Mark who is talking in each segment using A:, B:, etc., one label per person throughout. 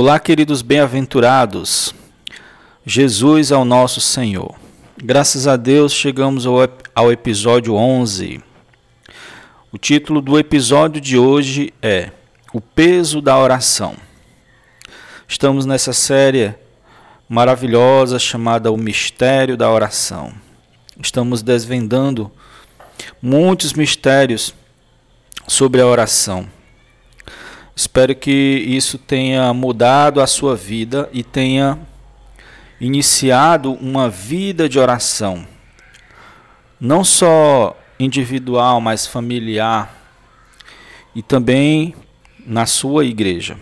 A: Olá, queridos bem-aventurados. Jesus é o nosso Senhor. Graças a Deus chegamos ao, ao episódio 11. O título do episódio de hoje é O peso da oração. Estamos nessa série maravilhosa chamada O Mistério da Oração. Estamos desvendando muitos mistérios sobre a oração. Espero que isso tenha mudado a sua vida e tenha iniciado uma vida de oração. Não só individual, mas familiar e também na sua igreja.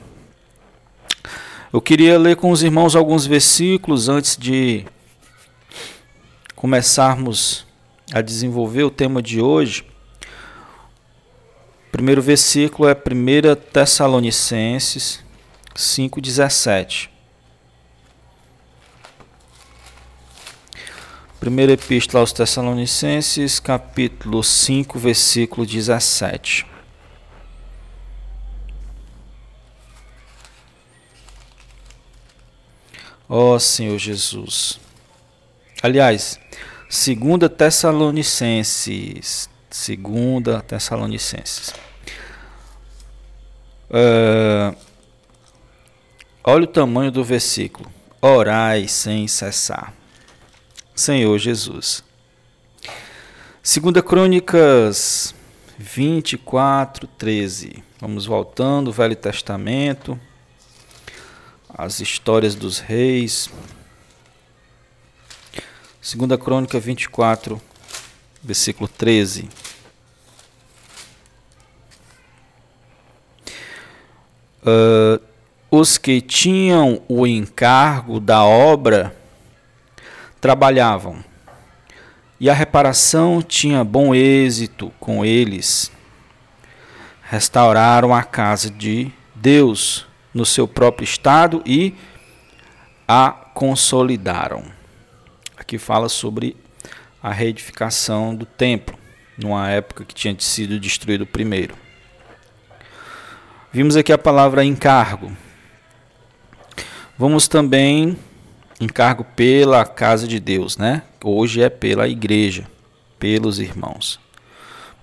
A: Eu queria ler com os irmãos alguns versículos antes de começarmos a desenvolver o tema de hoje primeiro versículo é 1 Tessalonicenses 5,17. Primeira Epístola aos Tessalonicenses, capítulo 5, versículo 17. Ó oh, Senhor Jesus. Aliás, segunda Tessalonicenses, segunda Tessalonicenses. Uh, olha o tamanho do versículo. Orai sem cessar. Senhor Jesus. Segunda Crônicas 24, 13. Vamos voltando, Velho Testamento, as histórias dos reis. Segunda Crônica 24, versículo 13. Uh, os que tinham o encargo da obra trabalhavam, e a reparação tinha bom êxito com eles. Restauraram a casa de Deus no seu próprio estado e a consolidaram. Aqui fala sobre a reedificação do templo, numa época que tinha sido destruído primeiro. Vimos aqui a palavra encargo. Vamos também encargo pela casa de Deus, né? Hoje é pela igreja, pelos irmãos,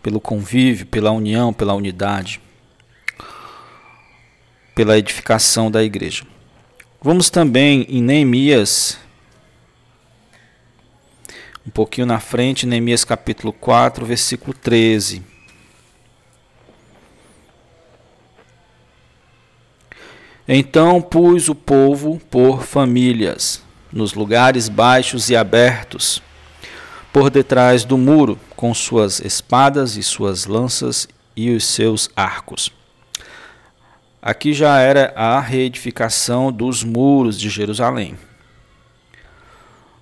A: pelo convívio, pela união, pela unidade, pela edificação da igreja. Vamos também em Neemias, um pouquinho na frente, Neemias capítulo 4, versículo 13. Então pus o povo por famílias, nos lugares baixos e abertos, por detrás do muro, com suas espadas e suas lanças e os seus arcos. Aqui já era a reedificação dos muros de Jerusalém.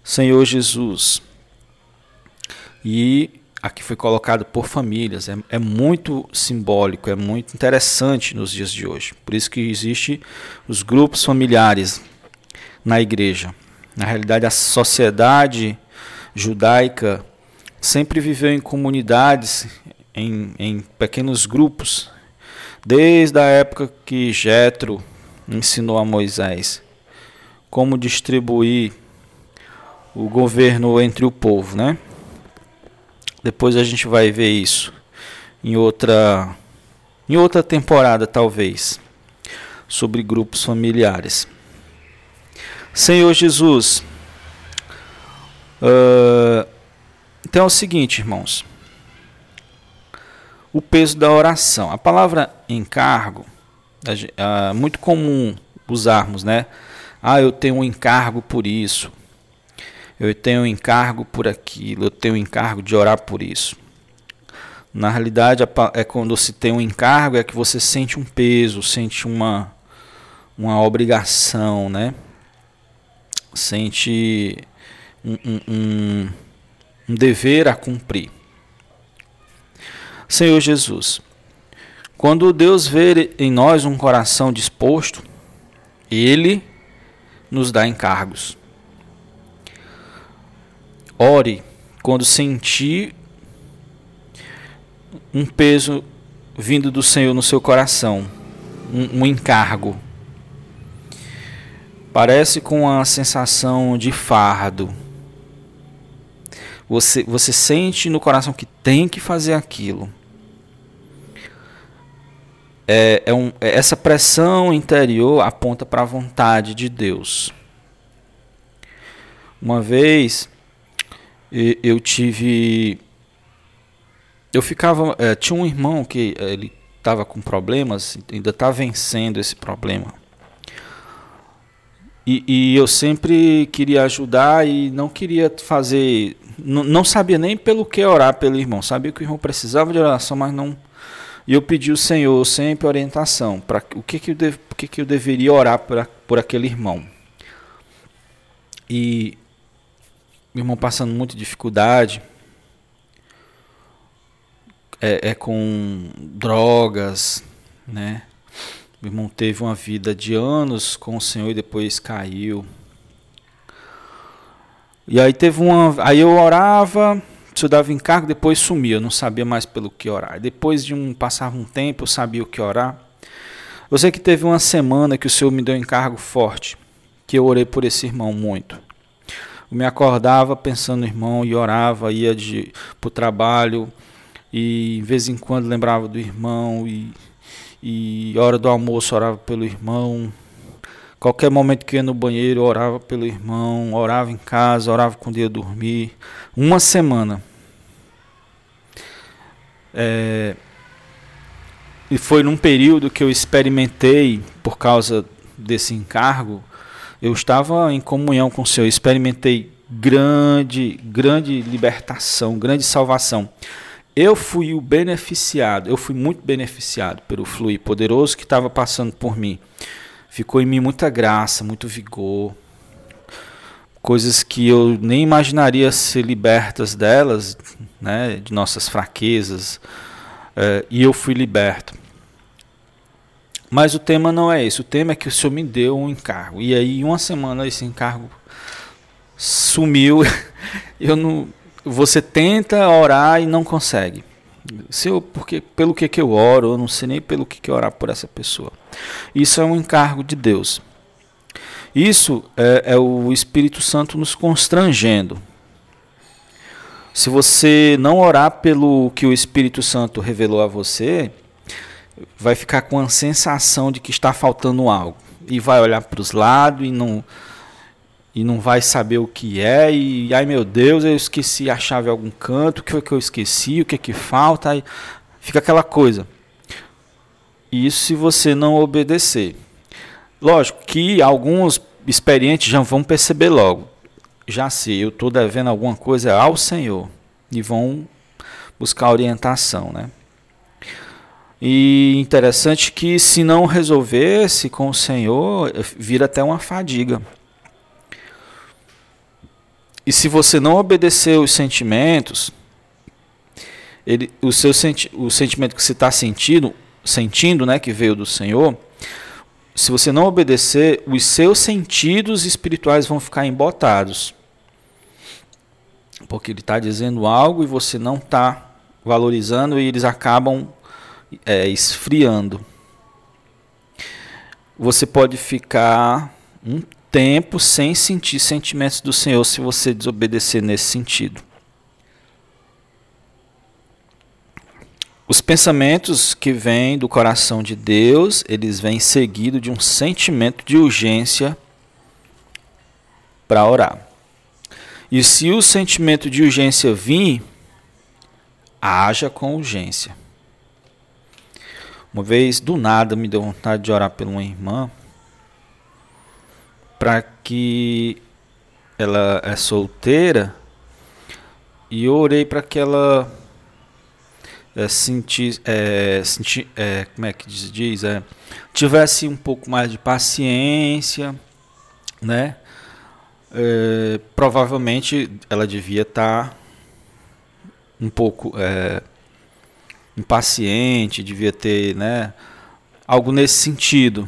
A: Senhor Jesus. E aqui foi colocado por famílias. É, é, muito simbólico, é muito interessante nos dias de hoje. Por isso que existe os grupos familiares na igreja. Na realidade, a sociedade judaica sempre viveu em comunidades, em, em pequenos grupos, desde a época que Jetro ensinou a Moisés como distribuir o governo entre o povo, né? Depois a gente vai ver isso em outra em outra temporada talvez sobre grupos familiares. Senhor Jesus, uh, então é o seguinte, irmãos, o peso da oração. A palavra encargo é muito comum usarmos, né? Ah, eu tenho um encargo por isso eu tenho um encargo por aquilo, eu tenho um encargo de orar por isso. Na realidade, é quando se tem um encargo, é que você sente um peso, sente uma, uma obrigação, né? Sente um, um, um, dever a cumprir. Senhor Jesus, quando Deus vê em nós um coração disposto, Ele nos dá encargos. Ore quando sentir um peso vindo do Senhor no seu coração, um, um encargo. Parece com a sensação de fardo. Você, você sente no coração que tem que fazer aquilo. É, é um, é, essa pressão interior aponta para a vontade de Deus. Uma vez eu tive. Eu ficava. É, tinha um irmão que é, ele estava com problemas, ainda está vencendo esse problema. E, e, eu sempre queria ajudar e não queria fazer. Não sabia nem pelo que orar pelo irmão. Sabia que o irmão precisava de oração, mas não. E eu pedi ao Senhor sempre orientação para o que, que, eu dev, que, que eu deveria orar por, por aquele irmão. E o irmão passando muita dificuldade. É, é com drogas, né? O irmão teve uma vida de anos com o Senhor e depois caiu. E aí teve uma. Aí eu orava, eu dava encargo, depois sumia, eu não sabia mais pelo que orar. Depois de um. Passava um tempo, eu sabia o que orar. Eu sei que teve uma semana que o Senhor me deu um encargo forte, que eu orei por esse irmão muito. Eu me acordava pensando no irmão e orava, ia para o trabalho e de vez em quando lembrava do irmão e e hora do almoço orava pelo irmão. Qualquer momento que ia no banheiro, orava pelo irmão, orava em casa, orava quando ia dormir. Uma semana. É, e foi num período que eu experimentei, por causa desse encargo, eu estava em comunhão com o Senhor, experimentei grande, grande libertação, grande salvação. Eu fui o beneficiado, eu fui muito beneficiado pelo fluir poderoso que estava passando por mim. Ficou em mim muita graça, muito vigor, coisas que eu nem imaginaria ser libertas delas, né, de nossas fraquezas, é, e eu fui liberto. Mas o tema não é esse, o tema é que o Senhor me deu um encargo. E aí, uma semana, esse encargo sumiu. eu não você tenta orar e não consegue. Se eu, porque, pelo que, que eu oro, eu não sei nem pelo que, que orar por essa pessoa. Isso é um encargo de Deus. Isso é, é o Espírito Santo nos constrangendo. Se você não orar pelo que o Espírito Santo revelou a você, vai ficar com a sensação de que está faltando algo. E vai olhar para os lados e não e não vai saber o que é e ai meu Deus, eu esqueci a chave em algum canto, o que foi que eu esqueci, o que é que falta, aí fica aquela coisa. Isso se você não obedecer. Lógico que alguns experientes já vão perceber logo. Já sei, eu estou devendo alguma coisa ao Senhor e vão buscar orientação, né? E interessante que se não resolvesse com o Senhor, vira até uma fadiga. E se você não obedecer os sentimentos, ele, o seu senti, o sentimento que você está sentindo, sentindo, né, que veio do Senhor, se você não obedecer, os seus sentidos espirituais vão ficar embotados, porque ele está dizendo algo e você não está valorizando e eles acabam é, esfriando. Você pode ficar um tempo sem sentir sentimentos do Senhor se você desobedecer nesse sentido. Os pensamentos que vêm do coração de Deus, eles vêm seguido de um sentimento de urgência para orar. E se o sentimento de urgência vir, haja com urgência. Uma vez, do nada, me deu vontade de orar por uma irmã para que ela é solteira e eu orei para que ela é, sentir, é, sentir é, como é que diz, é, tivesse um pouco mais de paciência, né? É, provavelmente ela devia estar tá um pouco é, impaciente, devia ter, né? Algo nesse sentido.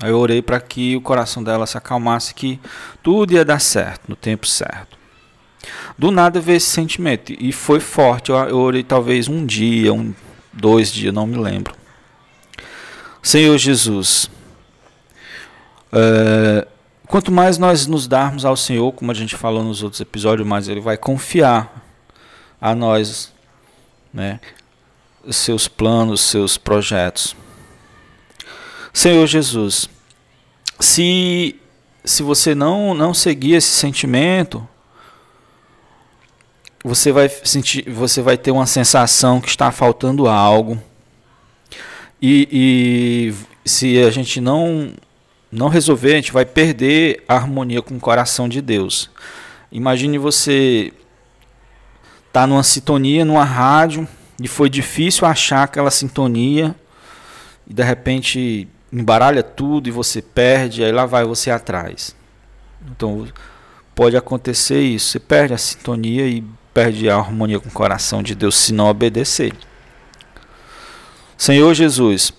A: Aí eu orei para que o coração dela se acalmasse, que tudo ia dar certo, no tempo certo. Do nada veio esse sentimento, e foi forte. Eu orei talvez um dia, um, dois dias, não me lembro. Senhor Jesus, é, quanto mais nós nos darmos ao Senhor, como a gente falou nos outros episódios, mais Ele vai confiar a nós, né, seus planos, seus projetos. Senhor Jesus, se se você não não seguir esse sentimento, você vai sentir, você vai ter uma sensação que está faltando algo. E, e se a gente não não resolver, a gente vai perder a harmonia com o coração de Deus. Imagine você tá numa sintonia, numa rádio, e foi difícil achar aquela sintonia, e de repente embaralha tudo e você perde, aí lá vai você atrás. Então pode acontecer isso, você perde a sintonia e perde a harmonia com o coração de Deus se não obedecer. Senhor Jesus,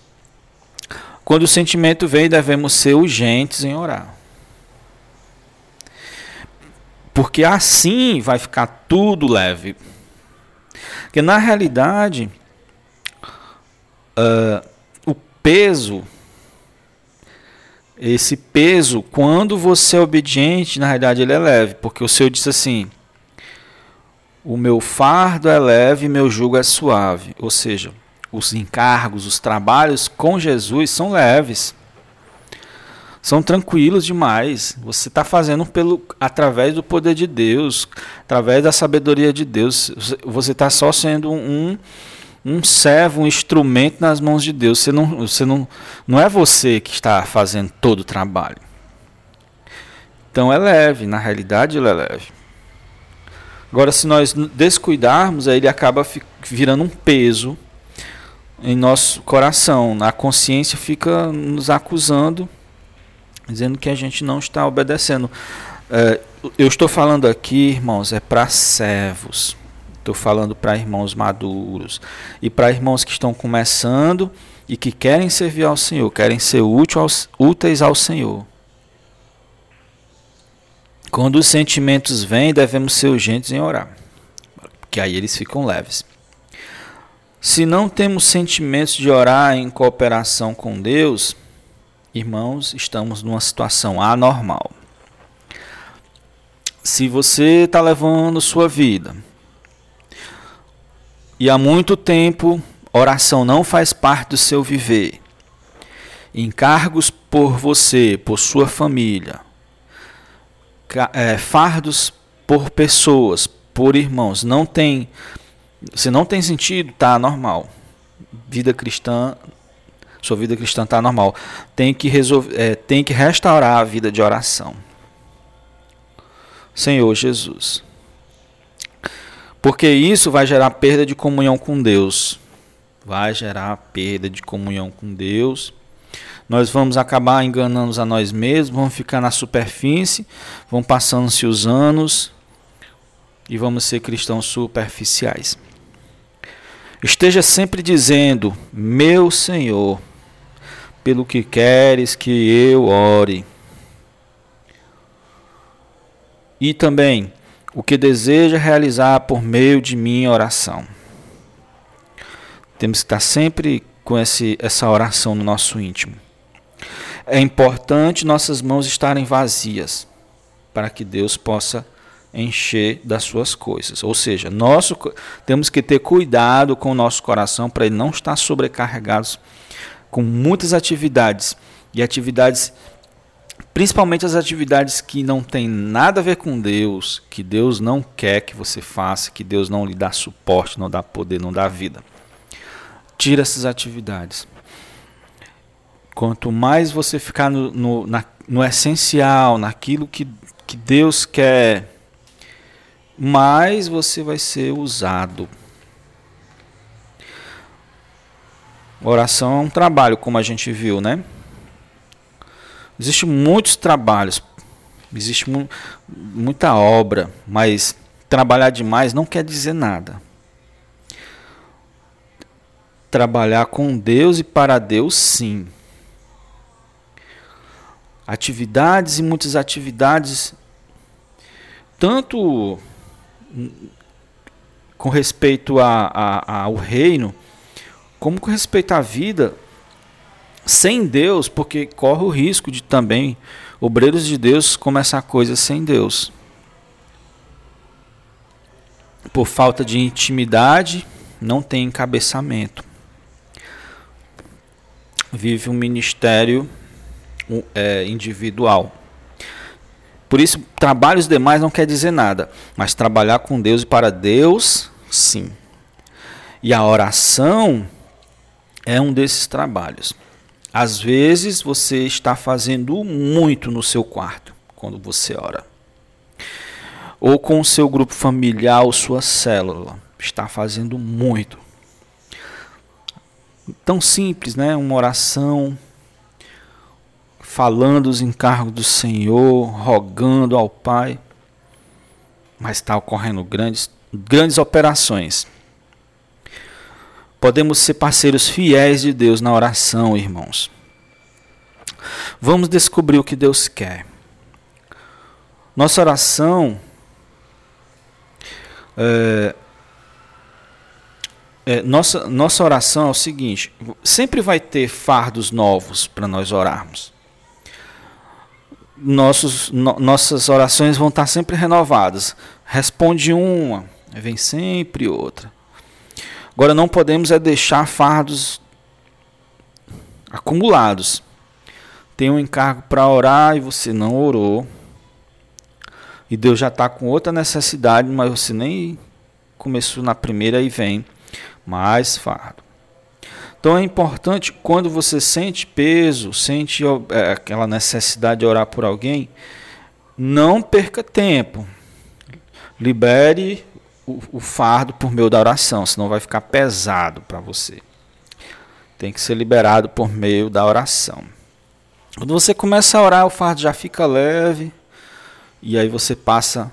A: quando o sentimento vem, devemos ser urgentes em orar. Porque assim vai ficar tudo leve. Porque na realidade, uh, o peso, esse peso, quando você é obediente, na realidade ele é leve. Porque o Senhor disse assim: o meu fardo é leve e meu jugo é suave. Ou seja, os encargos, os trabalhos com Jesus são leves. São tranquilos demais. Você está fazendo pelo através do poder de Deus, através da sabedoria de Deus. Você está só sendo um, um servo, um instrumento nas mãos de Deus. Você não, você não, não é você que está fazendo todo o trabalho. Então é leve, na realidade ele é leve. Agora, se nós descuidarmos, ele acaba virando um peso em nosso coração. A consciência fica nos acusando, dizendo que a gente não está obedecendo. É, eu estou falando aqui, irmãos, é para servos. Estou falando para irmãos maduros e para irmãos que estão começando e que querem servir ao Senhor, querem ser úteis ao Senhor. Quando os sentimentos vêm, devemos ser urgentes em orar, porque aí eles ficam leves. Se não temos sentimentos de orar em cooperação com Deus, irmãos, estamos numa situação anormal. Se você está levando sua vida e há muito tempo oração não faz parte do seu viver, encargos por você, por sua família, é, fardos por pessoas, por irmãos, não tem, se não tem sentido, tá normal. Vida cristã, sua vida cristã tá normal. Tem que resolver, é, tem que restaurar a vida de oração. Senhor Jesus. Porque isso vai gerar perda de comunhão com Deus. Vai gerar perda de comunhão com Deus nós vamos acabar enganando a nós mesmos, vamos ficar na superfície, vão passando-se os anos e vamos ser cristãos superficiais. Esteja sempre dizendo: Meu Senhor, pelo que queres que eu ore. E também o que deseja realizar por meio de minha oração. Temos que estar sempre com esse, essa oração no nosso íntimo. É importante nossas mãos estarem vazias para que Deus possa encher das suas coisas. Ou seja, nosso, temos que ter cuidado com o nosso coração para ele não estar sobrecarregado com muitas atividades e atividades principalmente as atividades que não têm nada a ver com Deus, que Deus não quer que você faça, que Deus não lhe dá suporte, não dá poder, não dá vida. Tira essas atividades. Quanto mais você ficar no, no, na, no essencial, naquilo que, que Deus quer, mais você vai ser usado. Oração é um trabalho, como a gente viu, né? Existem muitos trabalhos, existe mu muita obra, mas trabalhar demais não quer dizer nada. Trabalhar com Deus e para Deus, sim atividades e muitas atividades, tanto com respeito a, a, ao reino, como com à vida, sem Deus, porque corre o risco de também Obreiros de Deus começam coisas sem Deus. Por falta de intimidade, não tem encabeçamento. Vive um ministério é, individual. Por isso, trabalhos demais não quer dizer nada, mas trabalhar com Deus e para Deus, sim. E a oração é um desses trabalhos. Às vezes você está fazendo muito no seu quarto quando você ora. Ou com o seu grupo familiar ou sua célula. Está fazendo muito. Tão simples, né? Uma oração falando os encargos do Senhor, rogando ao Pai. Mas está ocorrendo grandes, grandes operações. Podemos ser parceiros fiéis de Deus na oração, irmãos. Vamos descobrir o que Deus quer. Nossa oração é, é, nossa, nossa oração é o seguinte: sempre vai ter fardos novos para nós orarmos nossos, no, nossas orações vão estar sempre renovadas. Responde uma, vem sempre outra. Agora não podemos é deixar fardos acumulados. Tem um encargo para orar e você não orou. E Deus já está com outra necessidade, mas você nem começou na primeira e vem mais fardo. Então é importante quando você sente peso, sente é, aquela necessidade de orar por alguém, não perca tempo. Libere o, o fardo por meio da oração, senão vai ficar pesado para você. Tem que ser liberado por meio da oração. Quando você começa a orar, o fardo já fica leve e aí você passa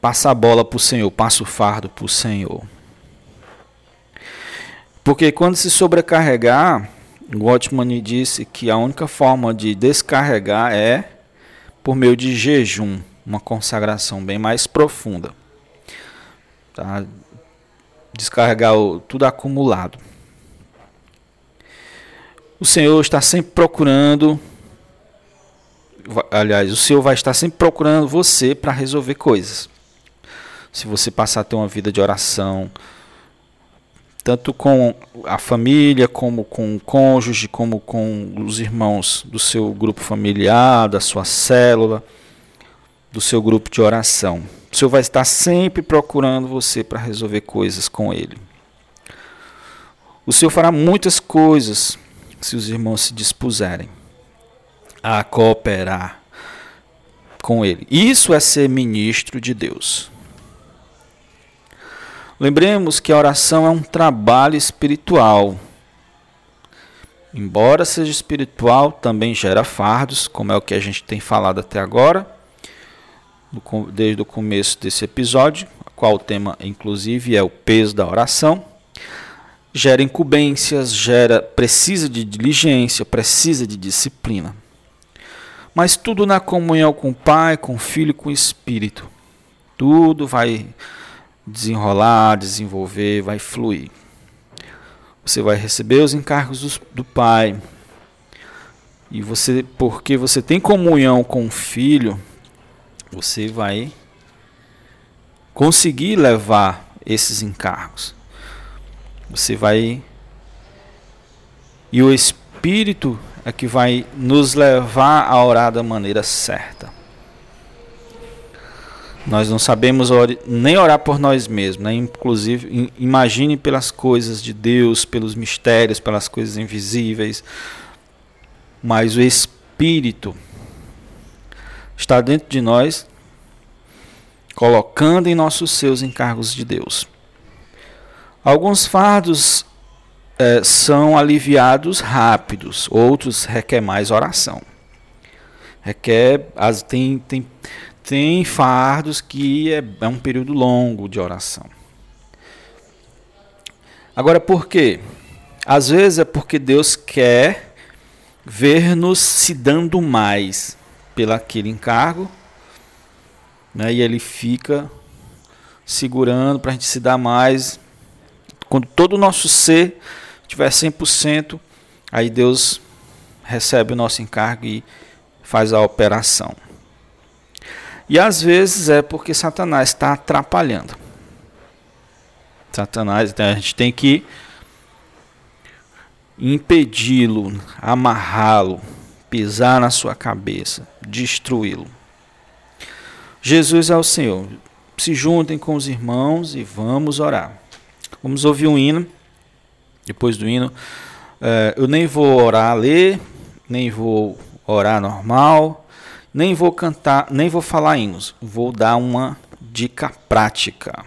A: passa a bola para o Senhor, passa o fardo para o Senhor. Porque quando se sobrecarregar, Watchman disse que a única forma de descarregar é por meio de jejum, uma consagração bem mais profunda. Tá? Descarregar o, tudo acumulado. O Senhor está sempre procurando, aliás, o Senhor vai estar sempre procurando você para resolver coisas. Se você passar a ter uma vida de oração, tanto com a família, como com o cônjuge, como com os irmãos do seu grupo familiar, da sua célula, do seu grupo de oração. O Senhor vai estar sempre procurando você para resolver coisas com Ele. O Senhor fará muitas coisas se os irmãos se dispuserem a cooperar com Ele. Isso é ser ministro de Deus. Lembremos que a oração é um trabalho espiritual. Embora seja espiritual, também gera fardos, como é o que a gente tem falado até agora, desde o começo desse episódio, qual o tema, inclusive, é o peso da oração. Gera incumbências, gera, precisa de diligência, precisa de disciplina. Mas tudo na comunhão com o Pai, com o Filho com o Espírito. Tudo vai desenrolar, desenvolver, vai fluir. Você vai receber os encargos do Pai. E você, porque você tem comunhão com o Filho, você vai conseguir levar esses encargos. Você vai e o Espírito é que vai nos levar a orar da maneira certa. Nós não sabemos nem orar por nós mesmos, né? inclusive imagine pelas coisas de Deus, pelos mistérios, pelas coisas invisíveis. Mas o Espírito está dentro de nós, colocando em nossos seus encargos de Deus. Alguns fardos é, são aliviados rápidos, outros requer mais oração. Requer, as, tem, tem tem fardos que é, é um período longo de oração. Agora, por quê? Às vezes é porque Deus quer ver-nos se dando mais pelo aquele encargo, né? e Ele fica segurando para a gente se dar mais. Quando todo o nosso ser estiver 100%, aí Deus recebe o nosso encargo e
B: faz a operação. E às vezes é porque Satanás está atrapalhando. Satanás, então a gente tem que impedi-lo, amarrá-lo, pisar na sua cabeça, destruí-lo. Jesus é o Senhor. Se juntem com os irmãos e vamos orar. Vamos ouvir um hino. Depois do hino, eh, eu nem vou orar, ler, nem vou orar normal, nem vou cantar, nem vou falar hinos. Vou dar uma dica prática.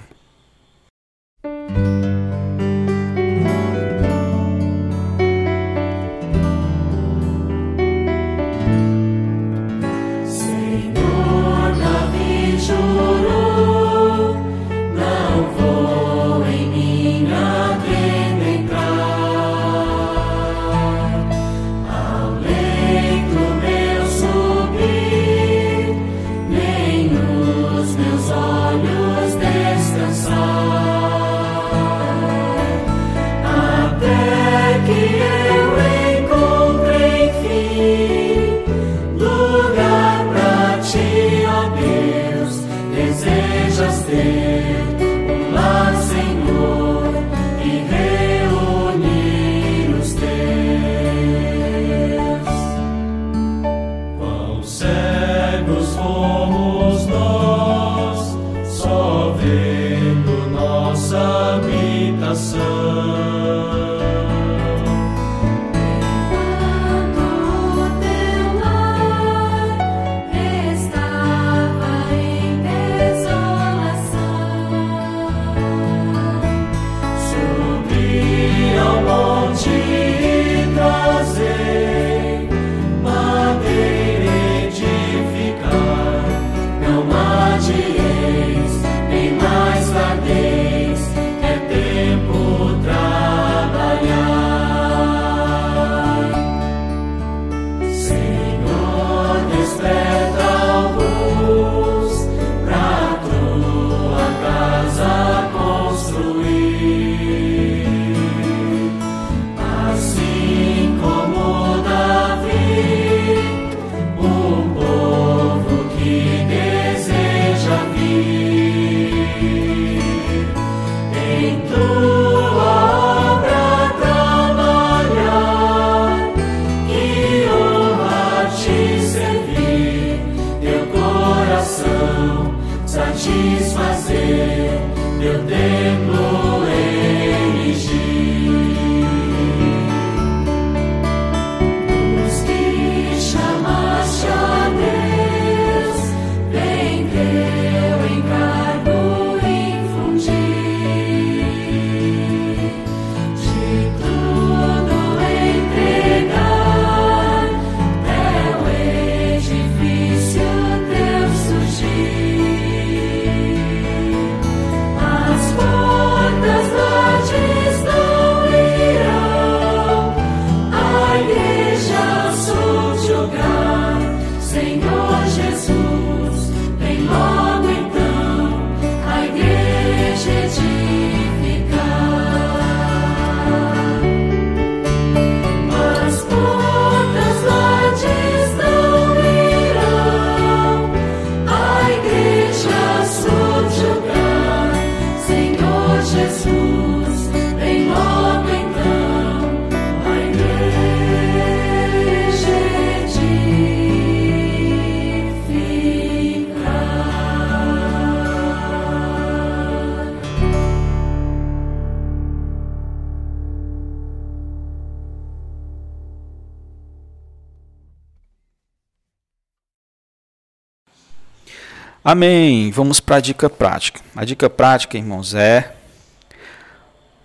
B: Amém. Vamos para a dica prática. A dica prática, irmãos, é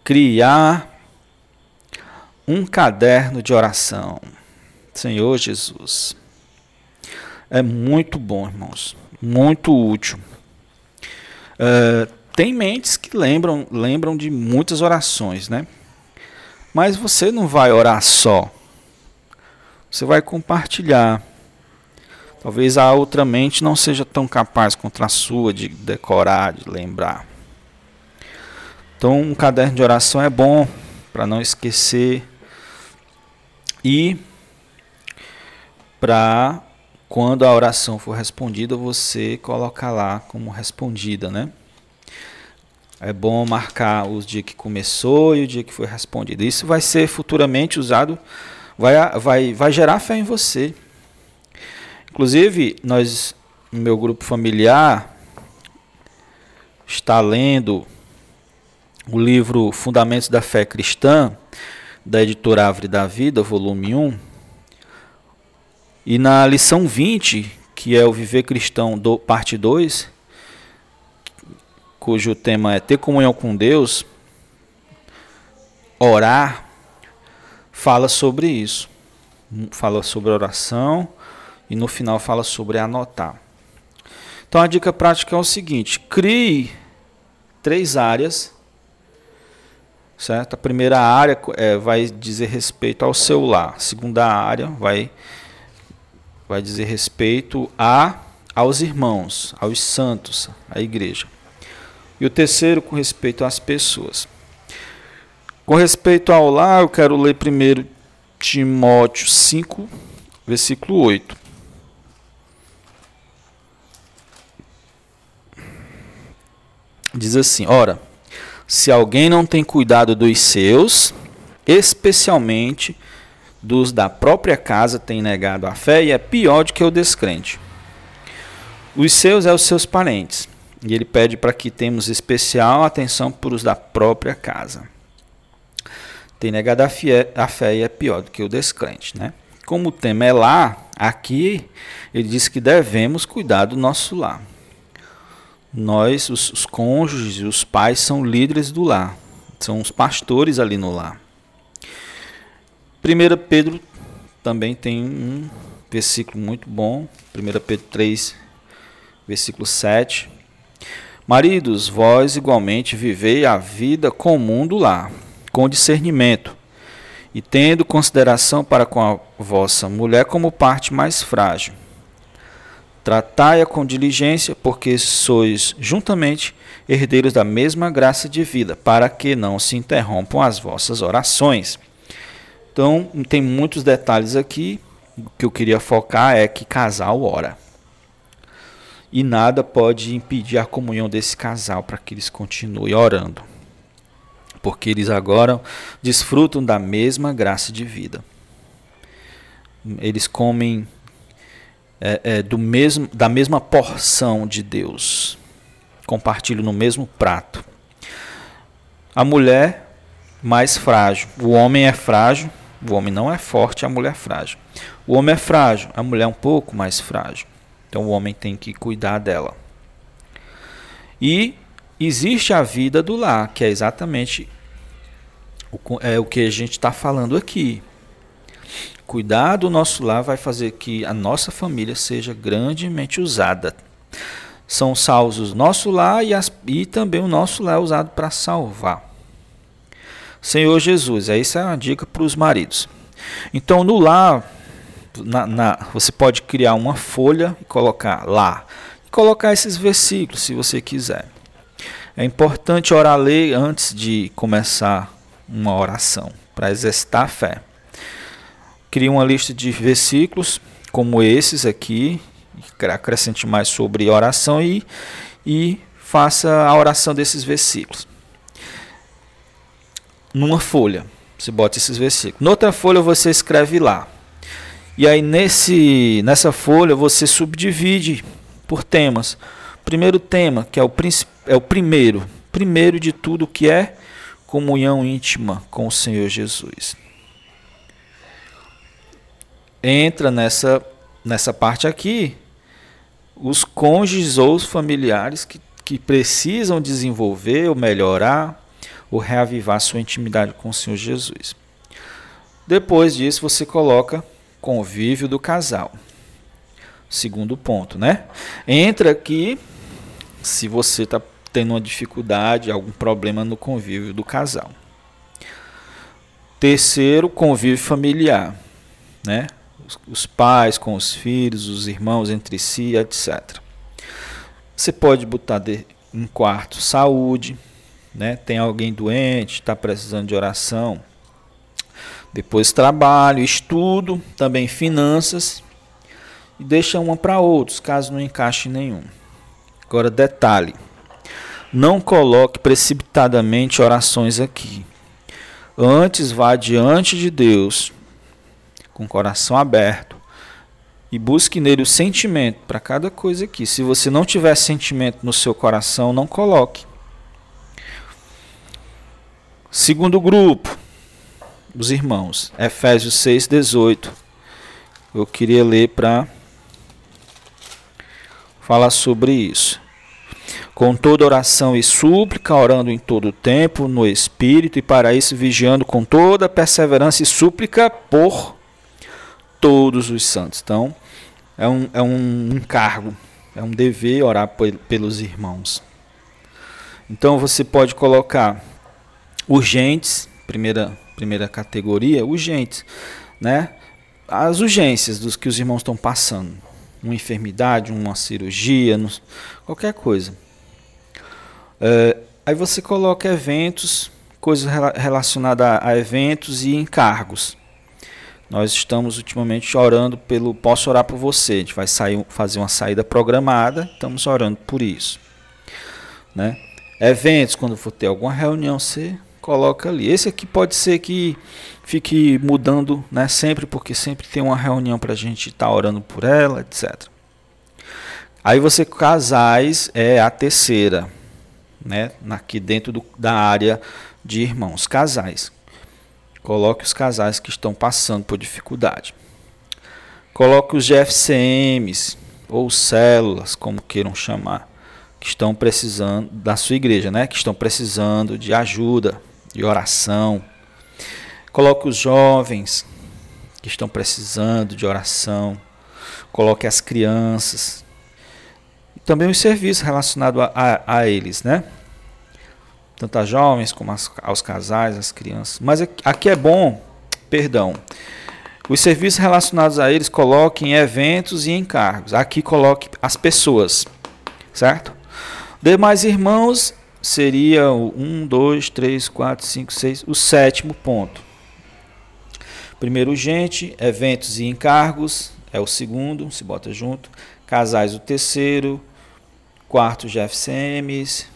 B: criar um caderno de oração. Senhor Jesus. É muito bom, irmãos. Muito útil. Uh, tem mentes que lembram, lembram de muitas orações, né? Mas você não vai orar só. Você vai compartilhar Talvez a outra mente não seja tão capaz contra a sua de decorar, de lembrar. Então, um caderno de oração é bom para não esquecer e para
A: quando a oração for respondida, você colocar lá como respondida, né? É bom marcar os dias que começou e o dia que foi respondido. Isso vai ser futuramente usado, vai, vai, vai gerar fé em você. Inclusive, nós, meu grupo familiar, está lendo o livro Fundamentos da Fé Cristã, da editora Árvore da Vida, volume 1. E na lição 20, que é o Viver Cristão, do, parte 2, cujo tema é ter comunhão com Deus, orar, fala sobre isso. Fala sobre oração e no final fala sobre anotar. Então a dica prática é o seguinte: crie três áreas, certo? A primeira área é, vai dizer respeito ao seu lar. A segunda área vai vai dizer respeito a aos irmãos, aos santos, à igreja. E o terceiro com respeito às pessoas. Com respeito ao lar, eu quero ler primeiro Timóteo 5, versículo 8. Diz assim: Ora, se alguém não tem cuidado dos seus, especialmente dos da própria casa, tem negado a fé e é pior do que o descrente. Os seus é os seus parentes e ele pede para que temos especial atenção para os da própria casa. Tem negado a fé, a fé e é pior do que o descrente, né? Como o tema é lá, aqui ele diz que devemos cuidar do nosso lar. Nós, os, os cônjuges e os pais, são líderes do lar, são os pastores ali no lar. 1 Pedro também tem um versículo muito bom, 1 Pedro 3, versículo 7. Maridos, vós igualmente vivei a vida comum do lar, com discernimento, e tendo consideração para com a vossa mulher como parte mais frágil. Tratai-a com diligência, porque sois juntamente herdeiros da mesma graça de vida, para que não se interrompam as vossas orações. Então, tem muitos detalhes aqui. O que eu queria focar é que casal ora e nada pode impedir a comunhão desse casal para que eles continuem orando, porque eles agora desfrutam da mesma graça de vida. Eles comem é, é, do mesmo, da mesma porção de Deus, compartilham no mesmo prato. A mulher mais frágil, o homem é frágil, o homem não é forte, a mulher é frágil. O homem é frágil, a mulher é um pouco mais frágil. Então o homem tem que cuidar dela. E existe a vida do lar, que é exatamente o, é o que a gente está falando aqui. Cuidar do nosso lar vai fazer que a nossa família seja grandemente usada. São salvos o nosso lar e, as, e também o nosso lar é usado para salvar. Senhor Jesus, essa é uma dica para os maridos. Então, no lar, na, na, você pode criar uma folha e colocar lá. E colocar esses versículos, se você quiser. É importante orar a lei antes de começar uma oração, para exercitar a fé. Crie uma lista de versículos, como esses aqui, acrescente mais sobre oração e, e faça a oração desses versículos. Numa folha, você bota esses versículos. Noutra folha você escreve lá. E aí nesse, nessa folha você subdivide por temas. Primeiro tema, que é o, é o primeiro, primeiro de tudo que é comunhão íntima com o Senhor Jesus. Entra nessa, nessa parte aqui os cônjuges ou os familiares que, que precisam desenvolver ou melhorar ou reavivar sua intimidade com o Senhor Jesus. Depois disso, você coloca convívio do casal. Segundo ponto, né? Entra aqui se você está tendo uma dificuldade, algum problema no convívio do casal. Terceiro, convívio familiar, né? Os, pais com os filhos, os irmãos entre si, etc. Você pode botar de, em quarto saúde, né? Tem alguém doente, está precisando de oração, depois trabalho, estudo, também finanças e deixa uma para outros, caso não encaixe nenhum. Agora, detalhe: não coloque precipitadamente orações aqui. Antes, vá diante de Deus com o coração aberto e busque nele o sentimento para cada coisa aqui. Se você não tiver sentimento no seu coração, não coloque. Segundo grupo, os irmãos, Efésios 6:18. Eu queria ler para falar sobre isso. Com toda oração e súplica, orando em todo o tempo, no Espírito, e para isso vigiando com toda perseverança e súplica por todos os santos. Então, é um, é um encargo, é um dever orar pelos irmãos. Então, você pode colocar urgentes, primeira, primeira categoria, urgentes, né? As urgências dos que os irmãos estão passando. Uma enfermidade, uma cirurgia, qualquer coisa. É, aí você coloca eventos, coisas relacionadas a, a eventos e encargos. Nós estamos ultimamente orando pelo Posso Orar por Você. A gente vai sair, fazer uma saída programada, estamos orando por isso. Né? Eventos, quando for ter alguma reunião, você coloca ali. Esse aqui pode ser que fique mudando né, sempre, porque sempre tem uma reunião para a gente estar tá orando por ela, etc. Aí você, casais, é a terceira, né, aqui dentro do, da área de irmãos, casais. Coloque os casais que estão passando por dificuldade. Coloque os GFCMs ou células, como queiram chamar, que estão precisando da sua igreja, né? Que estão precisando de ajuda, de oração. Coloque os jovens que estão precisando de oração. Coloque as crianças. E também os serviços relacionados a, a, a eles, né? Tanto as jovens como as, aos casais, as crianças. Mas aqui é bom, perdão, os serviços relacionados a eles coloquem eventos e encargos. Aqui coloque as pessoas, certo? Demais irmãos seria o 1, 2, 3, 4, 5, 6, o sétimo ponto. Primeiro, gente, eventos e encargos é o segundo, se bota junto. Casais, o terceiro. Quarto, GFCMs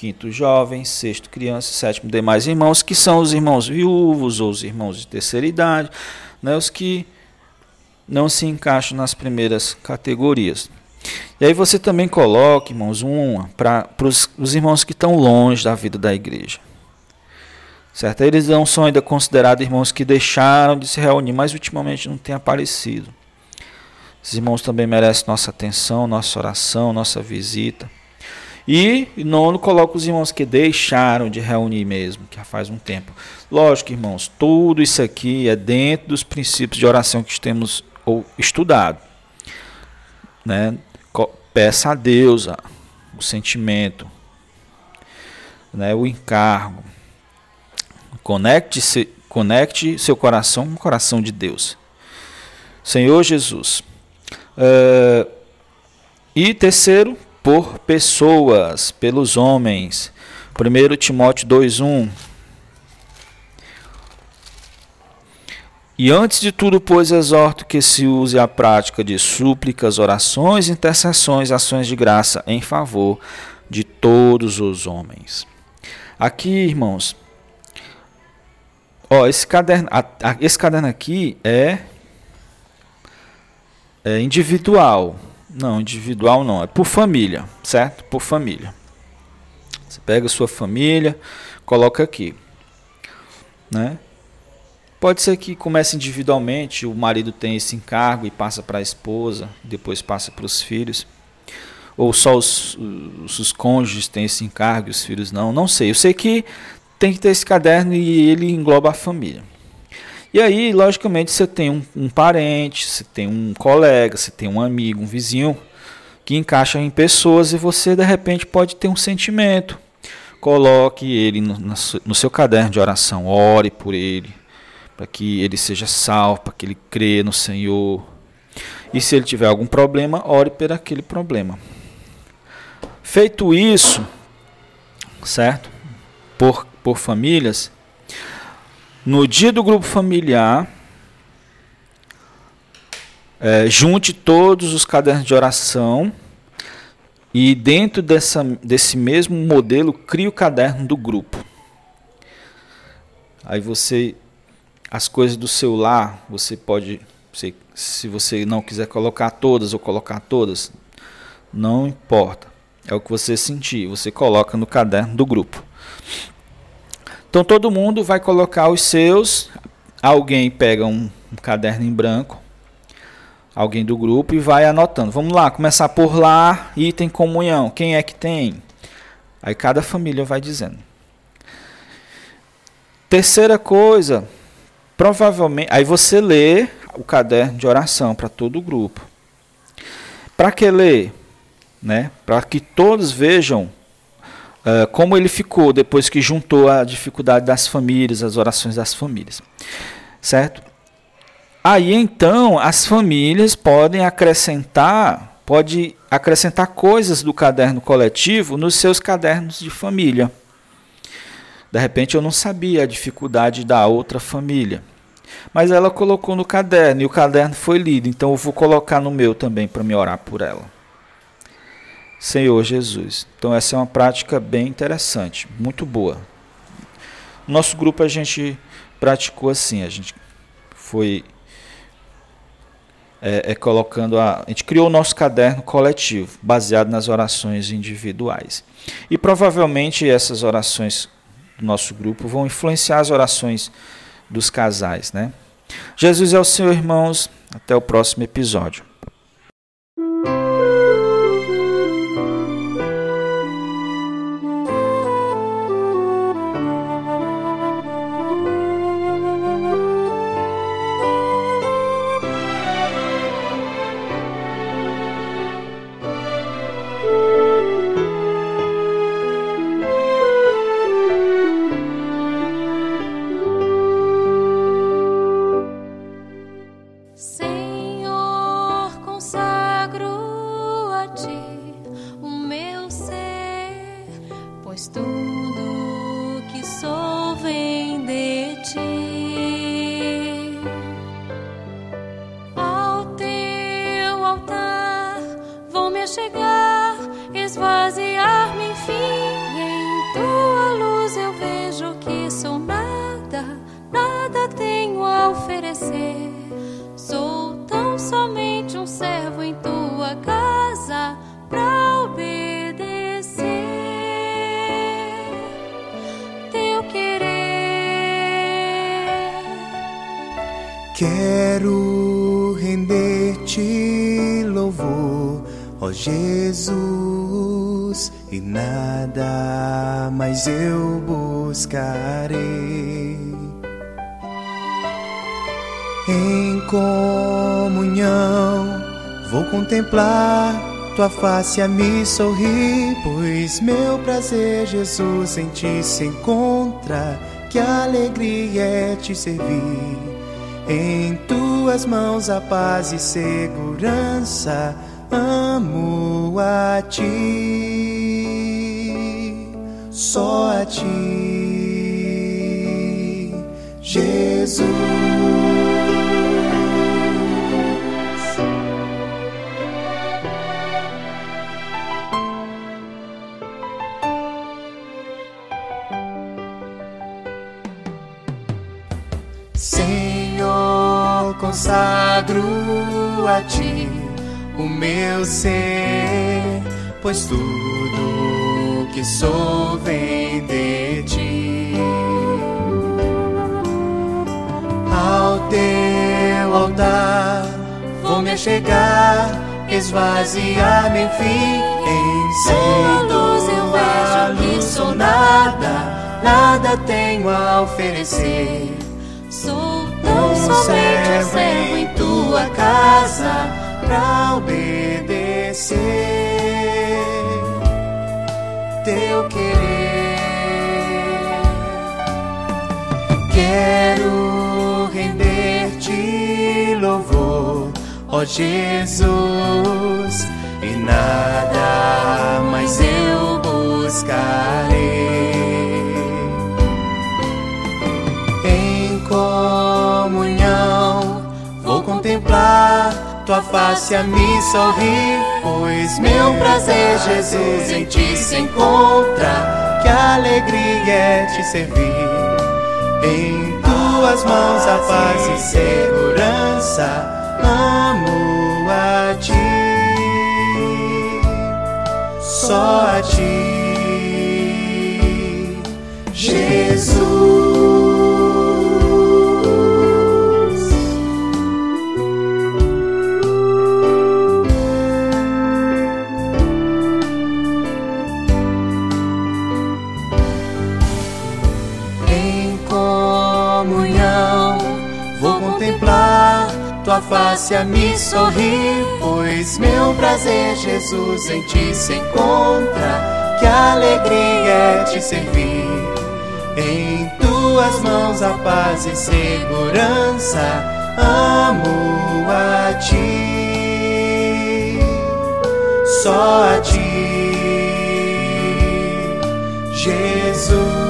A: quinto jovens, sexto criança, sétimo demais irmãos, que são os irmãos viúvos ou os irmãos de terceira idade, né, os que não se encaixam nas primeiras categorias. E aí você também coloca, irmãos, uma para os irmãos que estão longe da vida da igreja. Certo? Eles não são ainda considerados irmãos que deixaram de se reunir, mas ultimamente não têm aparecido. Os irmãos também merecem nossa atenção, nossa oração, nossa visita. E nono, coloca os irmãos que deixaram de reunir mesmo, que já faz um tempo. Lógico, irmãos, tudo isso aqui é dentro dos princípios de oração que temos estudado. Né? Peça a Deus o sentimento, né? o encargo. Conecte, -se, conecte seu coração com o coração de Deus. Senhor Jesus. Uh, e terceiro, por pessoas, pelos homens. 1 Timóteo 2:1 E antes de tudo, pois, exorto que se use a prática de súplicas, orações, intercessões, ações de graça em favor de todos os homens. Aqui, irmãos, ó, esse caderno, esse caderno aqui é, é individual. Não, individual não, é por família, certo? Por família. Você pega a sua família, coloca aqui, né? Pode ser que comece individualmente, o marido tem esse encargo e passa para a esposa, depois passa para os filhos. Ou só os, os, os cônjuges têm esse encargo e os filhos não. Não sei. Eu sei que tem que ter esse caderno e ele engloba a família. E aí, logicamente, você tem um, um parente, você tem um colega, você tem um amigo, um vizinho que encaixa em pessoas e você de repente pode ter um sentimento. Coloque ele no, no seu caderno de oração, ore por ele, para que ele seja salvo, para que ele crê no Senhor. E se ele tiver algum problema, ore por aquele problema. Feito isso, certo? Por, por famílias, no dia do grupo familiar, é, junte todos os cadernos de oração e dentro dessa, desse mesmo modelo crie o caderno do grupo. Aí você as coisas do seu lar, você pode, se você não quiser colocar todas ou colocar todas, não importa. É o que você sentir, você coloca no caderno do grupo. Então todo mundo vai colocar os seus. Alguém pega um, um caderno em branco, alguém do grupo, e vai anotando. Vamos lá, começar por lá, item comunhão. Quem é que tem? Aí cada família vai dizendo. Terceira coisa, provavelmente. Aí você lê o caderno de oração para todo o grupo. Para que ler? Né? Para que todos vejam uh, como ele ficou depois que juntou a dificuldade das famílias, as orações das famílias. Certo? Aí então as famílias podem acrescentar, pode acrescentar coisas do caderno coletivo nos seus cadernos de família. De repente eu não sabia a dificuldade da outra família. Mas ela colocou no caderno e o caderno foi lido, então eu vou colocar no meu também para me orar por ela. Senhor Jesus. Então essa é uma prática bem interessante, muito boa. Nosso grupo a gente praticou assim, a gente foi é, é, colocando a, a gente criou o nosso caderno coletivo, baseado nas orações individuais. E provavelmente essas orações do nosso grupo vão influenciar as orações dos casais, né? Jesus é o Senhor, irmãos. Até o próximo episódio.
B: pois tudo que sou vem de ti. Ao teu altar vou me chegar, esvaziar-me enfim. E em tua luz eu vejo que sou nada, nada tenho a oferecer. Sou tão somente um servo em tua
C: Quero render-te louvor, ó Jesus, e nada mais eu buscarei. Em comunhão vou contemplar tua face a me sorrir, pois meu prazer, Jesus, em ti se encontra. Que alegria é te servir em tuas mãos a paz e segurança, amo a ti, só a ti, Jesus. Pois tudo que sou vem de ti. Ao teu altar vou me chegar, esvaziar-me enfim. Em sem luz eu vejo que sou nada, nada tenho a oferecer. Sou tão somente um servo em tua casa pra obedecer teu querer. Quero render-te louvor, ó Jesus, e nada mais eu buscarei. contemplar tua face a me sorrir, pois meu prazer, Jesus, em ti se encontra. Que alegria é te servir. Em tuas mãos a paz e segurança. Amo a ti, só a ti, Jesus. tua face a me sorrir, pois meu prazer, Jesus, em ti se encontra. Que alegria é te servir. Em tuas mãos a paz e segurança, amo a ti, só a ti, Jesus.